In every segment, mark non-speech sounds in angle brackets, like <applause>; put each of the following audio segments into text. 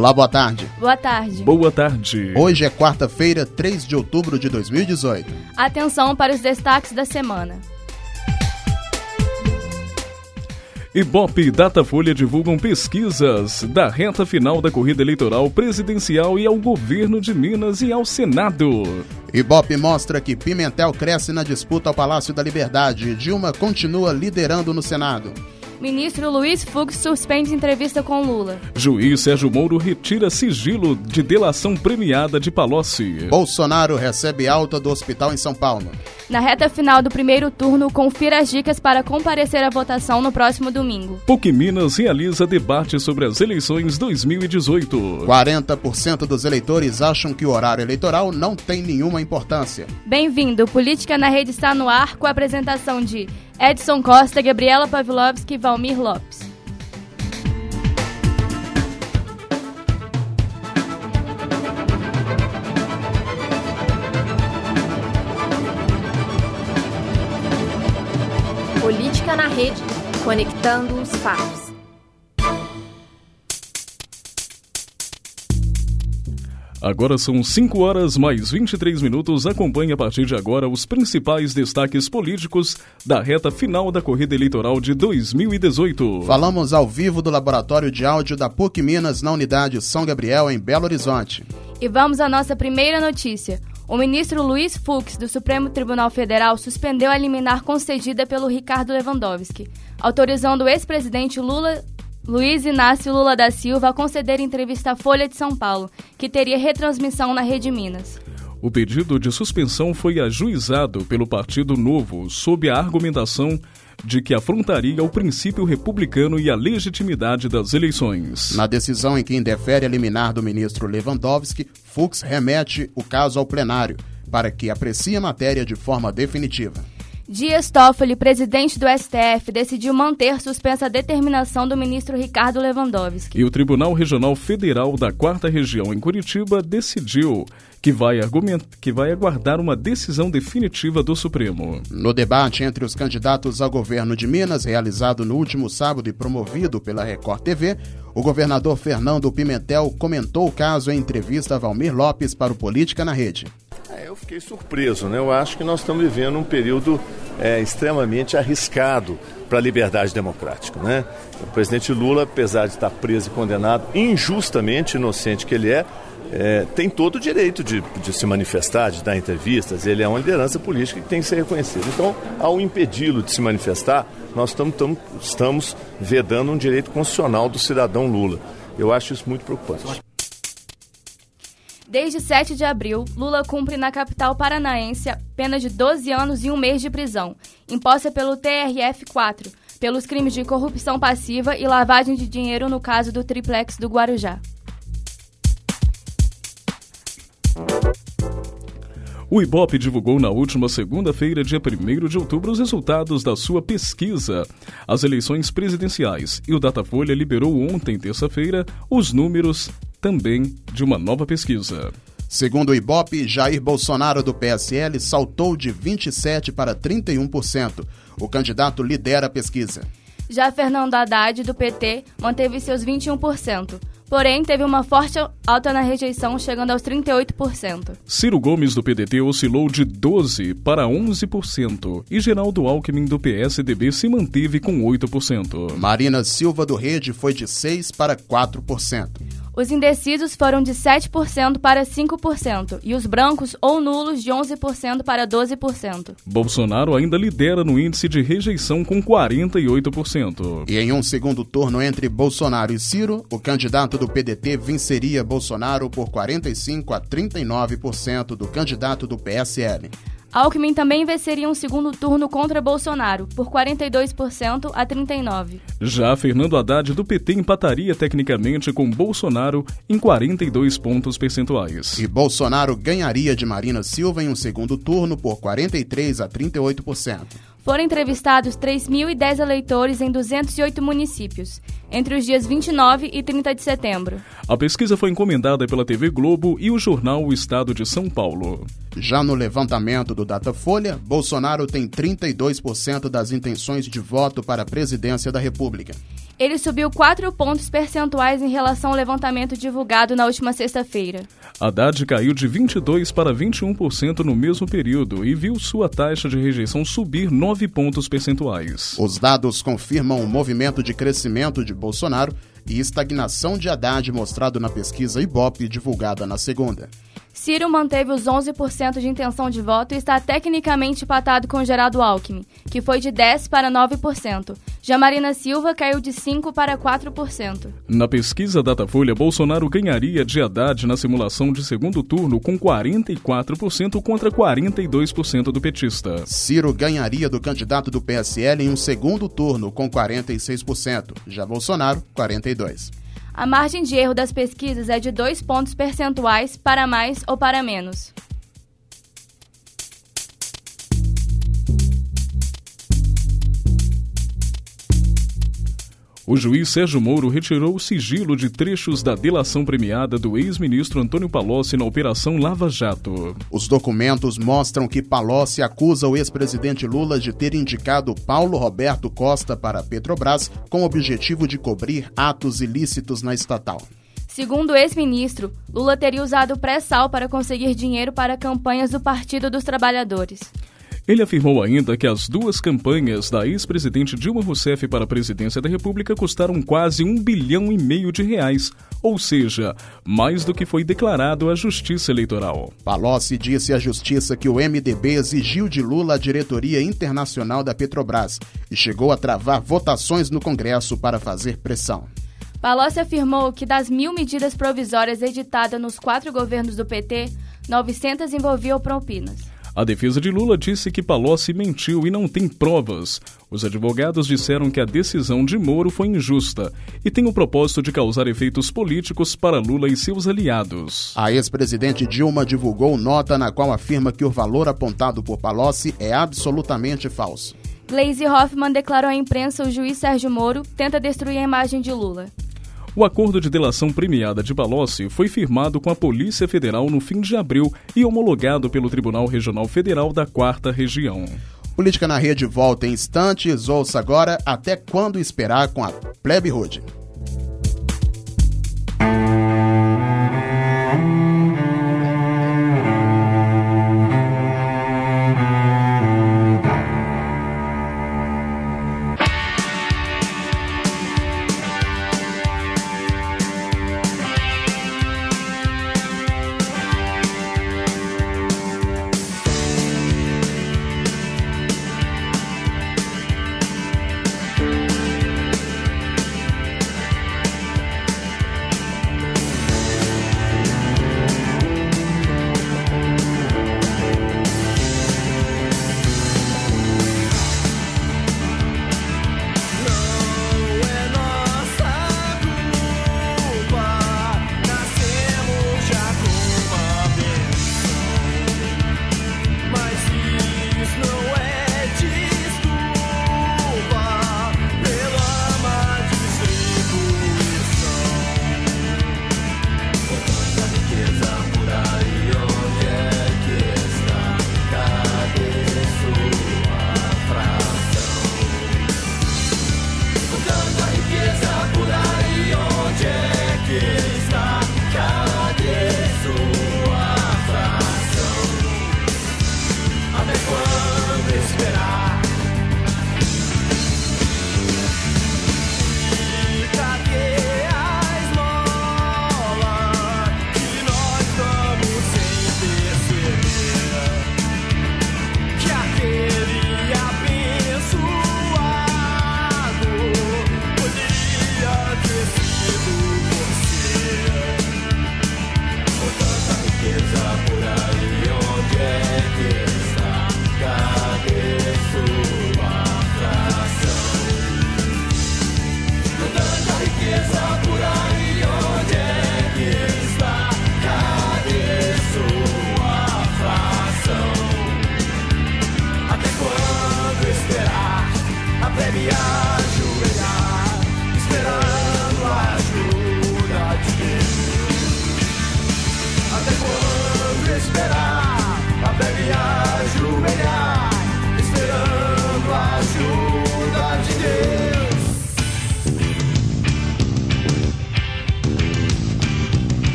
Olá, boa tarde. Boa tarde. Boa tarde. Hoje é quarta-feira, 3 de outubro de 2018. Atenção para os destaques da semana. Ibope e Datafolha divulgam pesquisas da reta final da corrida eleitoral presidencial e ao governo de Minas e ao Senado. Ibope mostra que Pimentel cresce na disputa ao Palácio da Liberdade Dilma continua liderando no Senado. Ministro Luiz Fux suspende entrevista com Lula. Juiz Sérgio Moro retira sigilo de delação premiada de Palocci. Bolsonaro recebe alta do hospital em São Paulo. Na reta final do primeiro turno, confira as dicas para comparecer à votação no próximo domingo. PUC Minas realiza debate sobre as eleições 2018. 40% dos eleitores acham que o horário eleitoral não tem nenhuma importância. Bem-vindo. Política na Rede está no ar com a apresentação de Edson Costa, Gabriela Pavlovski e Valmir Lopes. Política na Rede, conectando os fatos. Agora são 5 horas mais 23 minutos. Acompanhe a partir de agora os principais destaques políticos da reta final da corrida eleitoral de 2018. Falamos ao vivo do Laboratório de Áudio da PUC Minas na unidade São Gabriel, em Belo Horizonte. E vamos à nossa primeira notícia. O ministro Luiz Fux, do Supremo Tribunal Federal, suspendeu a liminar concedida pelo Ricardo Lewandowski, autorizando o ex-presidente Lula Luiz Inácio Lula da Silva a conceder entrevista à Folha de São Paulo, que teria retransmissão na Rede Minas. O pedido de suspensão foi ajuizado pelo Partido Novo sob a argumentação de que afrontaria o princípio republicano e a legitimidade das eleições. Na decisão em que indefere a liminar do ministro Lewandowski, Fux remete o caso ao plenário para que aprecie a matéria de forma definitiva. Dias Toffoli, presidente do STF, decidiu manter suspensa a determinação do ministro Ricardo Lewandowski. E o Tribunal Regional Federal da Quarta Região em Curitiba decidiu que vai, que vai aguardar uma decisão definitiva do Supremo. No debate entre os candidatos ao governo de Minas, realizado no último sábado e promovido pela Record TV, o governador Fernando Pimentel comentou o caso em entrevista a Valmir Lopes para o Política na Rede. É, eu fiquei surpreso, né? Eu acho que nós estamos vivendo um período é, extremamente arriscado para a liberdade democrática, né? O presidente Lula, apesar de estar preso e condenado, injustamente inocente que ele é, é, tem todo o direito de, de, se manifestar, de dar entrevistas, ele é uma liderança política que tem que ser reconhecido. Então, ao impedi-lo de se manifestar, nós estamos vedando um direito constitucional do cidadão Lula. Eu acho isso muito preocupante. Desde 7 de abril, Lula cumpre na capital paranaense pena de 12 anos e um mês de prisão, imposta pelo TRF-4, pelos crimes de corrupção passiva e lavagem de dinheiro no caso do triplex do Guarujá. O Ibope divulgou na última segunda-feira, dia 1 de outubro, os resultados da sua pesquisa, as eleições presidenciais, e o Datafolha liberou ontem, terça-feira, os números também de uma nova pesquisa. Segundo o Ibope, Jair Bolsonaro do PSL saltou de 27% para 31%. O candidato lidera a pesquisa. Já Fernando Haddad, do PT, manteve seus 21%. Porém, teve uma forte alta na rejeição, chegando aos 38%. Ciro Gomes, do PDT, oscilou de 12% para 11%. E Geraldo Alckmin, do PSDB, se manteve com 8%. Marina Silva, do Rede, foi de 6% para 4%. Os indecisos foram de 7% para 5% e os brancos ou nulos de 11% para 12%. Bolsonaro ainda lidera no índice de rejeição com 48%. E em um segundo turno entre Bolsonaro e Ciro, o candidato do PDT venceria Bolsonaro por 45 a 39% do candidato do PSL. Alckmin também venceria um segundo turno contra Bolsonaro, por 42% a 39%. Já Fernando Haddad do PT empataria tecnicamente com Bolsonaro em 42 pontos percentuais. E Bolsonaro ganharia de Marina Silva em um segundo turno por 43% a 38%. Foram entrevistados 3.010 eleitores em 208 municípios, entre os dias 29 e 30 de setembro. A pesquisa foi encomendada pela TV Globo e o jornal O Estado de São Paulo. Já no levantamento do Datafolha, Bolsonaro tem 32% das intenções de voto para a presidência da República. Ele subiu 4 pontos percentuais em relação ao levantamento divulgado na última sexta-feira. Haddad caiu de 22% para 21% no mesmo período e viu sua taxa de rejeição subir 9 pontos percentuais. Os dados confirmam o movimento de crescimento de Bolsonaro e estagnação de Haddad mostrado na pesquisa Ibope divulgada na segunda. Ciro manteve os 11% de intenção de voto e está tecnicamente empatado com Geraldo Alckmin, que foi de 10% para 9%. Já Marina Silva caiu de 5% para 4%. Na pesquisa Datafolha, Bolsonaro ganharia de Haddad na simulação de segundo turno com 44% contra 42% do petista. Ciro ganharia do candidato do PSL em um segundo turno com 46%, já Bolsonaro, 42%. A margem de erro das pesquisas é de 2 pontos percentuais para mais ou para menos. O juiz Sérgio Moro retirou o sigilo de trechos da delação premiada do ex-ministro Antônio Palocci na Operação Lava Jato. Os documentos mostram que Palocci acusa o ex-presidente Lula de ter indicado Paulo Roberto Costa para a Petrobras com o objetivo de cobrir atos ilícitos na estatal. Segundo o ex-ministro, Lula teria usado pré-sal para conseguir dinheiro para campanhas do Partido dos Trabalhadores. Ele afirmou ainda que as duas campanhas da ex-presidente Dilma Rousseff para a presidência da República custaram quase um bilhão e meio de reais, ou seja, mais do que foi declarado à Justiça Eleitoral. Palocci disse à Justiça que o MDB exigiu de Lula a diretoria internacional da Petrobras e chegou a travar votações no Congresso para fazer pressão. Palocci afirmou que das mil medidas provisórias editadas nos quatro governos do PT, 900 envolviam propinas. A defesa de Lula disse que Palocci mentiu e não tem provas. Os advogados disseram que a decisão de Moro foi injusta e tem o propósito de causar efeitos políticos para Lula e seus aliados. A ex-presidente Dilma divulgou nota na qual afirma que o valor apontado por Palocci é absolutamente falso. Gleisi Hoffmann declarou à imprensa o juiz Sérgio Moro tenta destruir a imagem de Lula. O acordo de delação premiada de Palocci foi firmado com a Polícia Federal no fim de abril e homologado pelo Tribunal Regional Federal da Quarta Região. Política na Rede volta em instantes. Ouça agora até quando esperar com a Plebe Hood.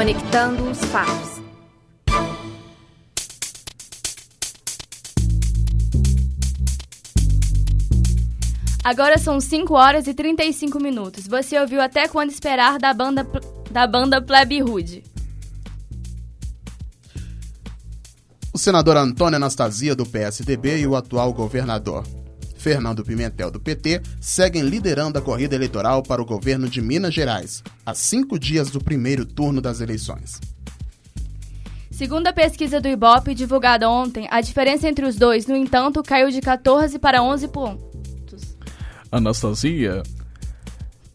Conectando os fatos. Agora são 5 horas e 35 minutos. Você ouviu até quando esperar da banda, da banda Plebe Rude. O senador Antônio Anastasia, do PSDB, e o atual governador Fernando Pimentel, do PT, seguem liderando a corrida eleitoral para o governo de Minas Gerais, a cinco dias do primeiro turno das eleições. Segundo a pesquisa do Ibope divulgada ontem, a diferença entre os dois, no entanto, caiu de 14 para 11 pontos. Anastasia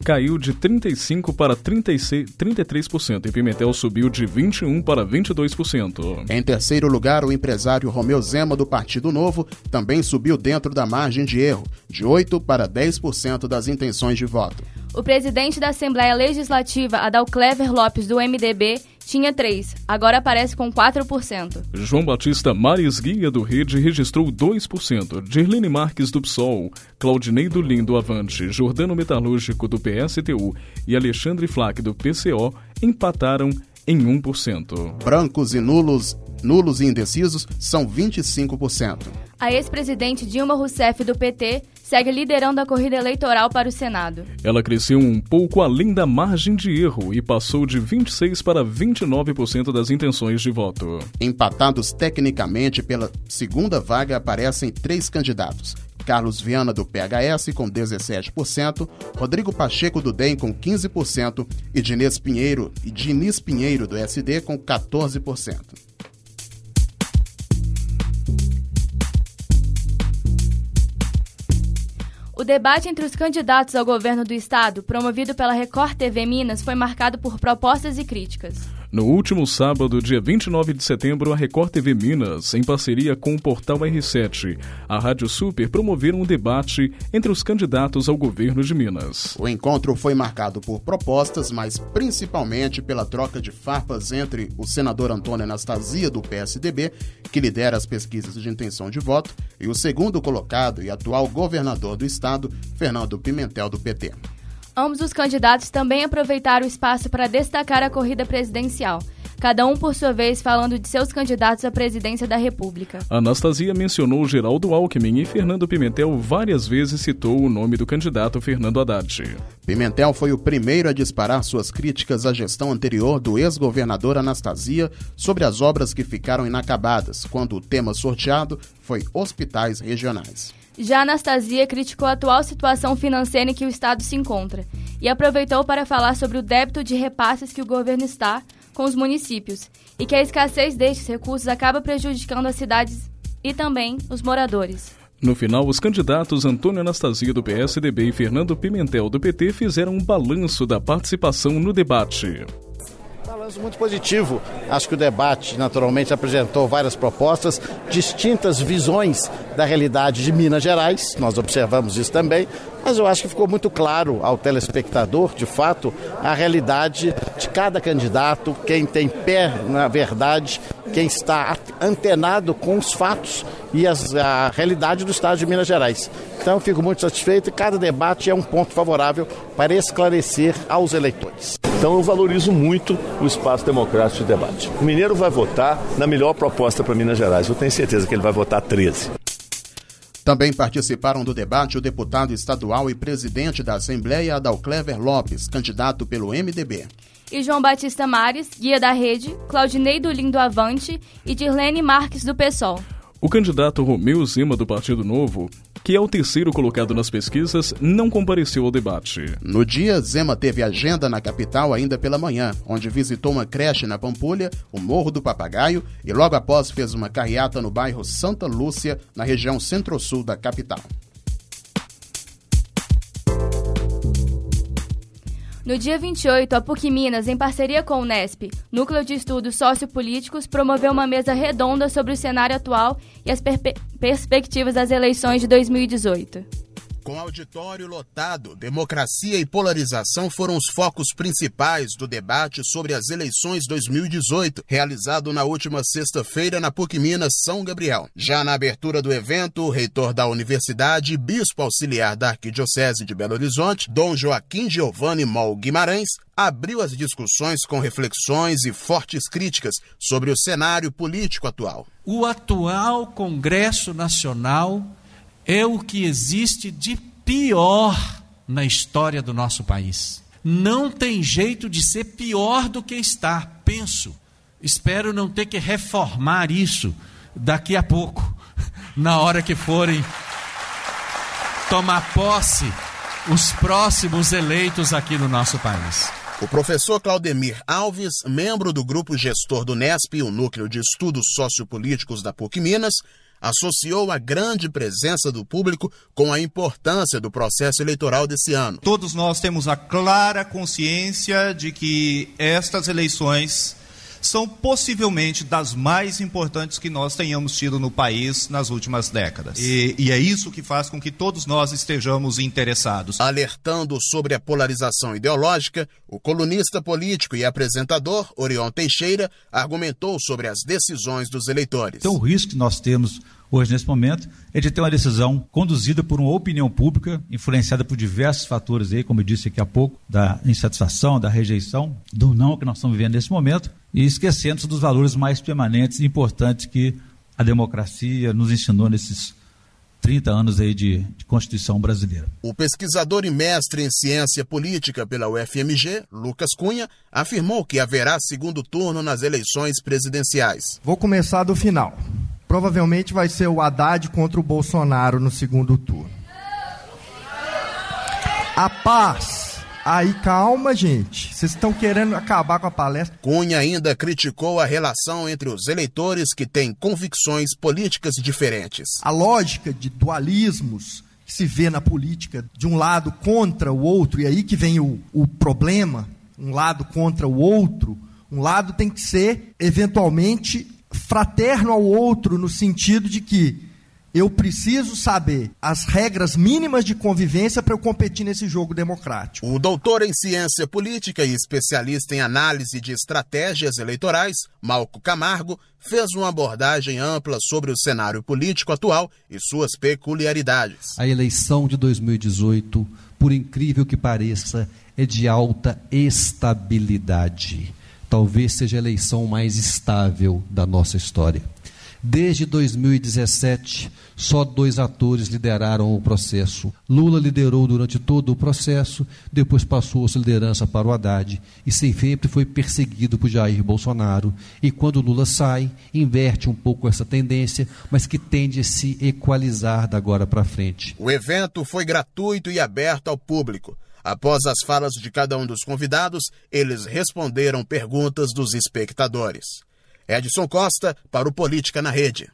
caiu de 35% para 36, 33% e Pimentel subiu de 21% para 22%. Em terceiro lugar, o empresário Romeu Zema, do Partido Novo, também subiu dentro da margem de erro, de 8% para 10% das intenções de voto. O presidente da Assembleia Legislativa, Adalclever Lopes, do MDB, tinha 3, agora aparece com 4%. João Batista Mares Guia do Rede registrou 2%. Dirlene Marques do PSOL, Claudinei do Lindo Avante, Jordano Metalúrgico do PSTU e Alexandre Flack do PCO empataram em 1%. Brancos e nulos, nulos e indecisos são 25%. A ex-presidente Dilma Rousseff do PT segue liderando a corrida eleitoral para o Senado. Ela cresceu um pouco além da margem de erro e passou de 26 para 29% das intenções de voto. Empatados tecnicamente pela segunda vaga aparecem três candidatos. Carlos Viana do PHS com 17%, Rodrigo Pacheco do DEM com 15% e Diniz Pinheiro e Diniz Pinheiro do SD com 14%. O debate entre os candidatos ao governo do estado, promovido pela Record TV Minas, foi marcado por propostas e críticas. No último sábado, dia 29 de setembro, a Record TV Minas, em parceria com o portal R7, a Rádio Super promoveram um debate entre os candidatos ao governo de Minas. O encontro foi marcado por propostas, mas principalmente pela troca de farpas entre o senador Antônio Anastasia, do PSDB, que lidera as pesquisas de intenção de voto, e o segundo colocado e atual governador do estado, Fernando Pimentel, do PT. Ambos os candidatos também aproveitaram o espaço para destacar a corrida presidencial, cada um por sua vez falando de seus candidatos à presidência da República. Anastasia mencionou Geraldo Alckmin e Fernando Pimentel várias vezes citou o nome do candidato Fernando Haddad. Pimentel foi o primeiro a disparar suas críticas à gestão anterior do ex-governador Anastasia sobre as obras que ficaram inacabadas, quando o tema sorteado foi hospitais regionais. Já Anastasia criticou a atual situação financeira em que o Estado se encontra e aproveitou para falar sobre o débito de repasses que o governo está com os municípios e que a escassez destes recursos acaba prejudicando as cidades e também os moradores. No final, os candidatos Antônio Anastasia do PSDB e Fernando Pimentel do PT fizeram um balanço da participação no debate. Balanço muito positivo. Acho que o debate, naturalmente, apresentou várias propostas, distintas visões da realidade de Minas Gerais, nós observamos isso também, mas eu acho que ficou muito claro ao telespectador, de fato, a realidade de cada candidato, quem tem pé na verdade, quem está antenado com os fatos e as, a realidade do Estado de Minas Gerais. Então, fico muito satisfeito e cada debate é um ponto favorável para esclarecer aos eleitores. Então eu valorizo muito o espaço democrático de debate. O mineiro vai votar na melhor proposta para Minas Gerais. Eu tenho certeza que ele vai votar 13. Também participaram do debate o deputado estadual e presidente da Assembleia, Adalclever Lopes, candidato pelo MDB. E João Batista Mares, guia da rede, Claudinei do Lindo Avante e Dirlene Marques do PSOL. O candidato Romeu Zima do Partido Novo, que é o terceiro colocado nas pesquisas, não compareceu ao debate. No dia, Zema teve agenda na capital ainda pela manhã, onde visitou uma creche na Pampulha, o Morro do Papagaio, e logo após fez uma carreata no bairro Santa Lúcia, na região centro-sul da capital. No dia 28, a PUC Minas, em parceria com o NESP, Núcleo de Estudos Sociopolíticos, promoveu uma mesa redonda sobre o cenário atual e as perspectivas das eleições de 2018. Com auditório lotado, democracia e polarização foram os focos principais do debate sobre as eleições 2018, realizado na última sexta-feira na PUC Minas São Gabriel. Já na abertura do evento, o reitor da universidade e bispo auxiliar da Arquidiocese de Belo Horizonte, Dom Joaquim Giovanni Mol Guimarães, abriu as discussões com reflexões e fortes críticas sobre o cenário político atual. O atual Congresso Nacional é o que existe de pior na história do nosso país. Não tem jeito de ser pior do que está, penso. Espero não ter que reformar isso daqui a pouco, <laughs> na hora que forem tomar posse os próximos eleitos aqui no nosso país. O professor Claudemir Alves, membro do grupo gestor do NESP, o Núcleo de Estudos Sociopolíticos da PUC Minas, associou a grande presença do público com a importância do processo eleitoral desse ano. Todos nós temos a clara consciência de que estas eleições são possivelmente das mais importantes que nós tenhamos tido no país nas últimas décadas. E, e, é isso que faz com que todos nós estejamos interessados. Alertando sobre a polarização ideológica, o colunista político e apresentador Orion Teixeira argumentou sobre as decisões dos eleitores. Então, o risco que nós temos hoje, nesse momento, é de ter uma decisão conduzida por uma opinião pública, influenciada por diversos fatores aí, como eu disse aqui há pouco, da insatisfação, da rejeição, do não que nós estamos vivendo nesse momento, e esquecendo dos valores mais permanentes e importantes que a democracia nos ensinou nesses 30 anos aí de, de, Constituição brasileira. O pesquisador e mestre em ciência política pela UFMG, Lucas Cunha, afirmou que haverá segundo turno nas eleições presidenciais. Vou começar do final provavelmente vai ser o Haddad contra o Bolsonaro no segundo turno. A paz. Aí calma, gente. Vocês estão querendo acabar com a palestra. Cunha ainda criticou a relação entre os eleitores que têm convicções políticas diferentes. A lógica de dualismos que se vê na política de um lado contra o outro, e aí que vem o, o problema, um lado contra o outro, um lado tem que ser, eventualmente, fraterno ao outro no sentido de que eu preciso saber as regras mínimas de convivência para eu competir nesse jogo democrático. O doutor em ciência política e especialista em análise de estratégias eleitorais, Malco Camargo, fez uma abordagem ampla sobre o cenário político atual e suas peculiaridades. A eleição de 2018, por incrível que pareça, é de alta estabilidade talvez seja a eleição mais estável da nossa história. Desde 2017, só dois atores lideraram o processo. Lula liderou durante todo o processo, depois passou sua liderança para o Haddad e sempre foi perseguido por Jair Bolsonaro. E quando Lula sai, inverte um pouco essa tendência, mas que tende a se equalizar da agora para frente. O evento foi gratuito e aberto ao público. Após as falas de cada um dos convidados, eles responderam perguntas dos espectadores. Edson Costa, para o Política na Rede.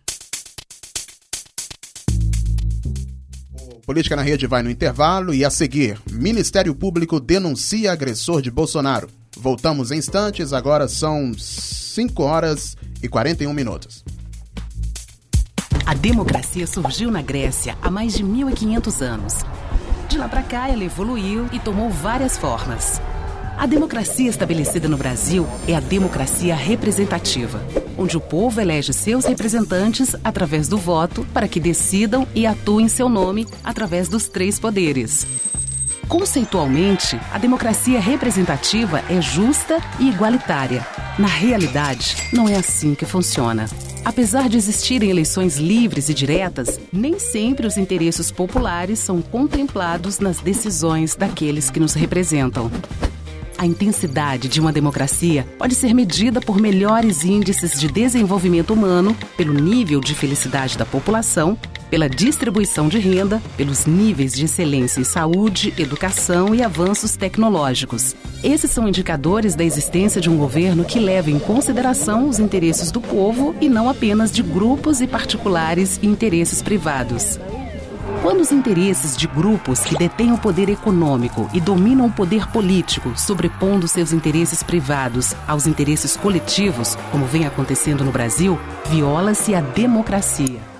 O Política na Rede vai no intervalo e, a seguir, Ministério Público denuncia agressor de Bolsonaro. Voltamos em instantes, agora são 5 horas e 41 minutos. A democracia surgiu na Grécia há mais de 1500 anos. De lá para cá, ela evoluiu e tomou várias formas. A democracia estabelecida no Brasil é a democracia representativa, onde o povo elege seus representantes através do voto para que decidam e atuem em seu nome através dos três poderes. Conceitualmente, a democracia representativa é justa e igualitária. Na realidade, não é assim que funciona. Apesar de existirem eleições livres e diretas, nem sempre os interesses populares são contemplados nas decisões daqueles que nos representam. A intensidade de uma democracia pode ser medida por melhores índices de desenvolvimento humano, pelo nível de felicidade da população, pela distribuição de renda, pelos níveis de excelência em saúde, educação e avanços tecnológicos. Esses são indicadores da existência de um governo que leva em consideração os interesses do povo e não apenas de grupos e particulares e interesses privados. Quando os interesses de grupos que detêm o poder econômico e dominam o poder político, sobrepondo seus interesses privados aos interesses coletivos, como vem acontecendo no Brasil, viola-se a democracia.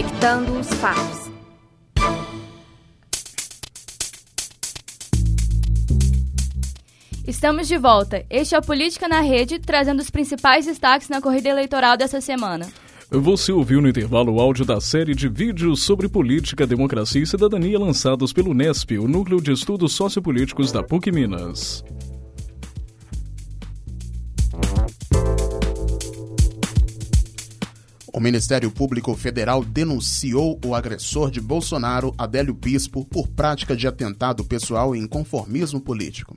Conectando os fatos. Estamos de volta. Este é a Política na Rede, trazendo os principais destaques na corrida eleitoral dessa semana. Você ouviu no intervalo o áudio da série de vídeos sobre política, democracia e cidadania lançados pelo NESP, o Núcleo de Estudos Sociopolíticos da PUC Minas. O Ministério Público Federal denunciou o agressor de Bolsonaro, Adélio Bispo, por prática de atentado pessoal e inconformismo político.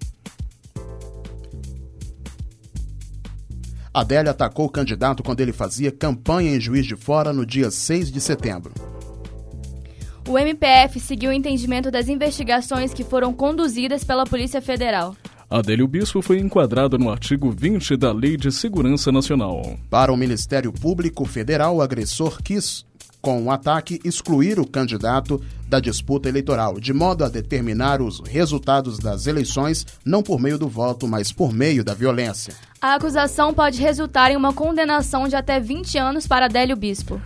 Adélio atacou o candidato quando ele fazia campanha em Juiz de Fora no dia 6 de setembro. O MPF seguiu o entendimento das investigações que foram conduzidas pela Polícia Federal. Adélio Bispo foi enquadrado no artigo 20 da Lei de Segurança Nacional. Para o Ministério Público Federal, o agressor quis, com o ataque, excluir o candidato da disputa eleitoral, de modo a determinar os resultados das eleições não por meio do voto, mas por meio da violência. A acusação pode resultar em uma condenação de até 20 anos para Adélio Bispo.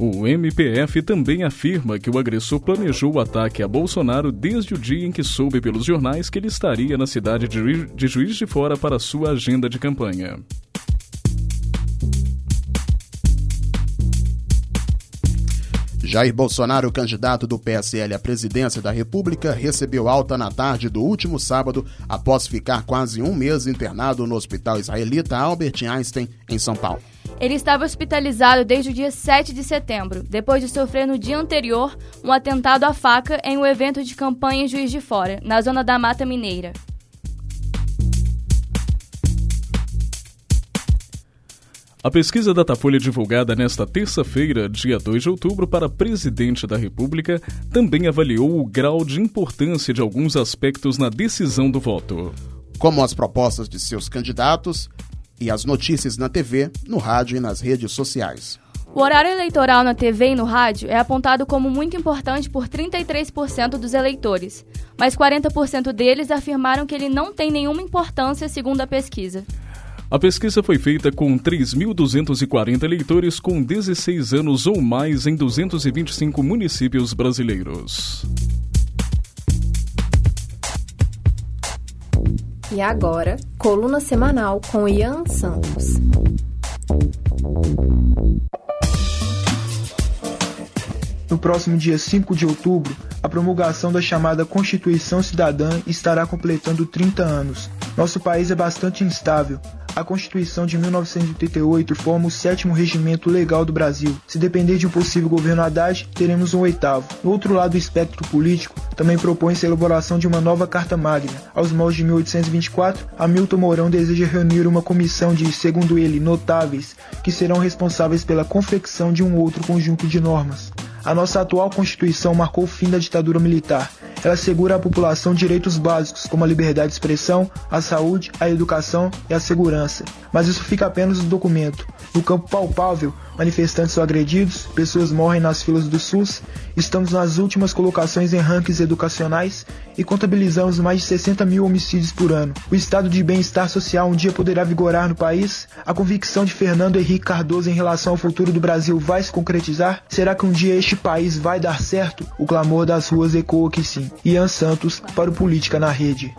O MPF também afirma que o agressor planejou o ataque a Bolsonaro desde o dia em que soube pelos jornais que ele estaria na cidade de Juiz de Fora para sua agenda de campanha. Jair Bolsonaro, candidato do PSL à presidência da República, recebeu alta na tarde do último sábado após ficar quase um mês internado no Hospital Israelita Albert Einstein, em São Paulo. Ele estava hospitalizado desde o dia 7 de setembro, depois de sofrer no dia anterior um atentado à faca em um evento de campanha em Juiz de Fora, na zona da Mata Mineira. A pesquisa Datafolha divulgada nesta terça-feira, dia 2 de outubro, para presidente da República, também avaliou o grau de importância de alguns aspectos na decisão do voto. Como as propostas de seus candidatos e as notícias na TV, no rádio e nas redes sociais. O horário eleitoral na TV e no rádio é apontado como muito importante por 33% dos eleitores, mas 40% deles afirmaram que ele não tem nenhuma importância, segundo a pesquisa. A pesquisa foi feita com 3.240 eleitores com 16 anos ou mais em 225 municípios brasileiros. E agora, coluna semanal com Ian Santos. No próximo dia 5 de outubro, a promulgação da chamada Constituição Cidadã estará completando 30 anos. Nosso país é bastante instável. A Constituição de 1988 forma o sétimo regimento legal do Brasil. Se depender de um possível governo Haddad, teremos um oitavo. No outro lado do espectro político, também propõe-se a elaboração de uma nova Carta Magna. Aos moldes de 1824, Hamilton Mourão deseja reunir uma comissão de, segundo ele, notáveis, que serão responsáveis pela confecção de um outro conjunto de normas. A nossa atual Constituição marcou o fim da ditadura militar. Ela assegura à população direitos básicos como a liberdade de expressão, a saúde, a educação e a segurança. Mas isso fica apenas no documento. No campo palpável, manifestantes são agredidos, pessoas morrem nas filas do SUS, estamos nas últimas colocações em rankings educacionais e contabilizamos mais de 60 mil homicídios por ano. O estado de bem-estar social um dia poderá vigorar no país? A convicção de Fernando Henrique Cardoso em relação ao futuro do Brasil vai se concretizar? Será que um dia este país vai dar certo? O clamor das ruas ecoa que sim. Ian Santos para o Política na Rede.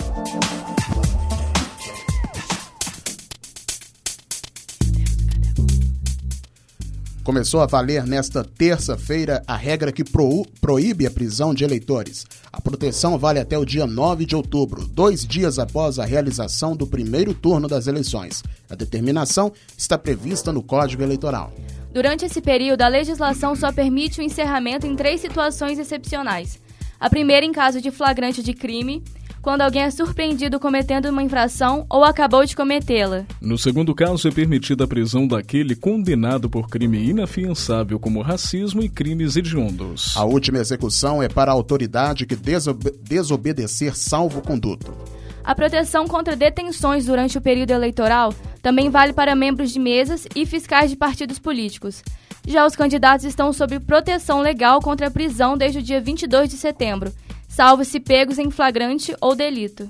Começou a valer nesta terça-feira a regra que pro, proíbe a prisão de eleitores. A proteção vale até o dia 9 de outubro, dois dias após a realização do primeiro turno das eleições. A determinação está prevista no Código Eleitoral. Durante esse período, a legislação só permite o encerramento em três situações excepcionais. A primeira, em caso de flagrante de crime, quando alguém é surpreendido cometendo uma infração ou acabou de cometê-la. No segundo caso, é permitida a prisão daquele condenado por crime inafiançável como racismo e crimes hediondos. A última execução é para a autoridade que desobe desobedecer salvo conduto. A proteção contra detenções durante o período eleitoral também vale para membros de mesas e fiscais de partidos políticos. Já os candidatos estão sob proteção legal contra a prisão desde o dia 22 de setembro salvo se pegos em flagrante ou delito.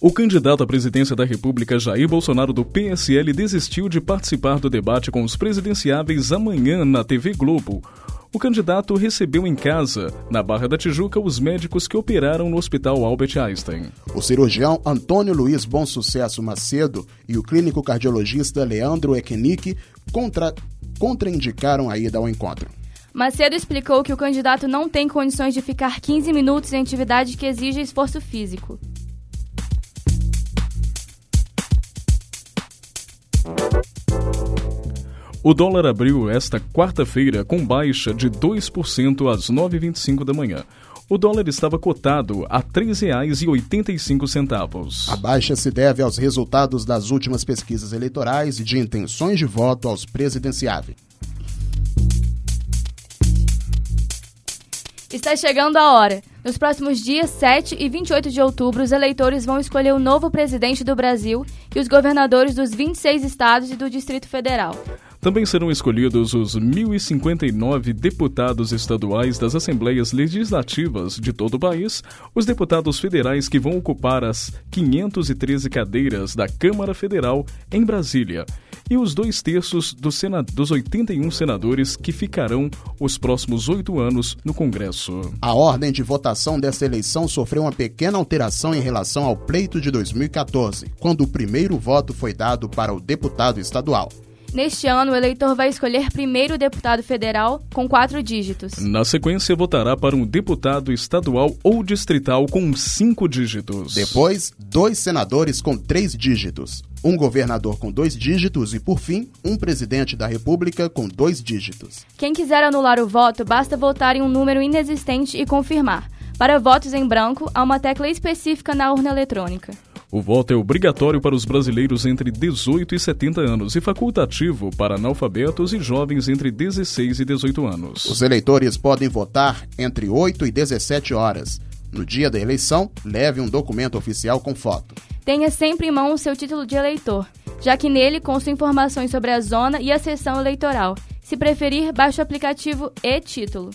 O candidato à presidência da República, Jair Bolsonaro, do PSL, desistiu de participar do debate com os presidenciáveis amanhã na TV Globo o candidato recebeu em casa, na Barra da Tijuca, os médicos que operaram no Hospital Albert Einstein. O cirurgião Antônio Luiz Bom Sucesso Macedo e o clínico cardiologista Leandro Ekenick contra... contraindicaram a ida ao encontro. Macedo explicou que o candidato não tem condições de ficar 15 minutos em atividade que exige esforço físico. O dólar abriu esta quarta-feira com baixa de 2% às 9h25 da manhã. O dólar estava cotado a R$ 3,85. A baixa se deve aos resultados das últimas pesquisas eleitorais e de intenções de voto aos presidenciáveis. Está chegando a hora. Nos próximos dias 7 e 28 de outubro, os eleitores vão escolher o novo presidente do Brasil e os governadores dos 26 estados e do Distrito Federal. Também serão escolhidos os 1.059 deputados estaduais das Assembleias Legislativas de todo o país, os deputados federais que vão ocupar as 513 cadeiras da Câmara Federal em Brasília e os dois terços do dos 81 senadores que ficarão os próximos oito anos no Congresso. A ordem de votação dessa eleição sofreu uma pequena alteração em relação ao pleito de 2014, quando o primeiro voto foi dado para o deputado estadual. Neste ano, o eleitor vai escolher primeiro o deputado federal com quatro dígitos. Na sequência, votará para um deputado estadual ou distrital com cinco dígitos. Depois, dois senadores com três dígitos, um governador com dois dígitos e, por fim, um presidente da República com dois dígitos. Quem quiser anular o voto, basta votar em um número inexistente e confirmar. Para votos em branco, há uma tecla específica na urna eletrônica. O voto é obrigatório para os brasileiros entre 18 e 70 anos e facultativo para analfabetos e jovens entre 16 e 18 anos. Os eleitores podem votar entre 8 e 17 horas. No dia da eleição, leve um documento oficial com foto. Tenha sempre em mão o seu título de eleitor, já que nele constam informações sobre a zona e a sessão eleitoral. Se preferir, baixe o aplicativo e-título.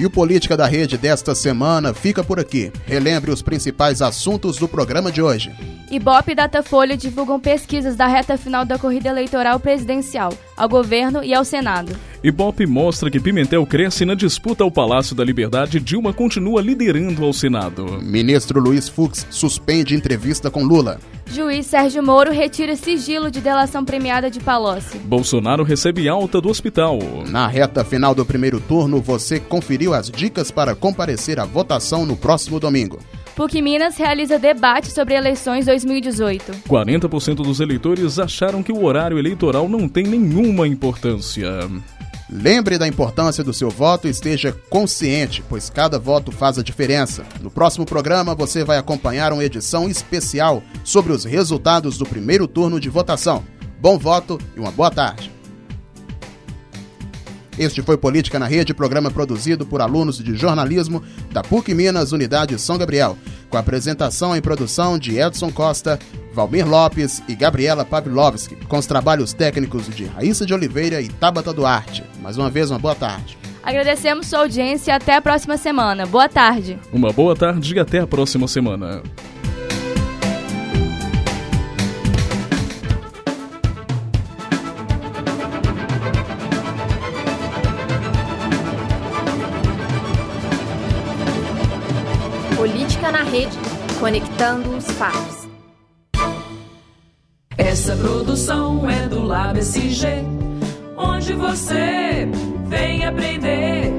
E o Política da Rede desta semana fica por aqui. Relembre os principais assuntos do programa de hoje. Ibope e Datafolha divulgam pesquisas da reta final da corrida eleitoral presidencial, ao governo e ao Senado. Ibope mostra que Pimentel cresce na disputa ao Palácio da Liberdade e Dilma continua liderando ao Senado. Ministro Luiz Fux suspende entrevista com Lula. Juiz Sérgio Moro retira sigilo de delação premiada de Palocci. Bolsonaro recebe alta do hospital. Na reta final do primeiro turno, você conferiu as dicas para comparecer à votação no próximo domingo. PUC Minas realiza debate sobre eleições 2018. 40% dos eleitores acharam que o horário eleitoral não tem nenhuma importância. Lembre da importância do seu voto e esteja consciente, pois cada voto faz a diferença. No próximo programa, você vai acompanhar uma edição especial sobre os resultados do primeiro turno de votação. Bom voto e uma boa tarde. Este foi Política na Rede, programa produzido por alunos de jornalismo da PUC Minas, Unidade São Gabriel, com apresentação e produção de Edson Costa, Valmir Lopes e Gabriela Pavlovski, com os trabalhos técnicos de Raíssa de Oliveira e Tabata Duarte. Mais uma vez, uma boa tarde. Agradecemos sua audiência e até a próxima semana. Boa tarde. Uma boa tarde e até a próxima semana. Conectando os fatos. Essa produção é do Lab SG, onde você vem aprender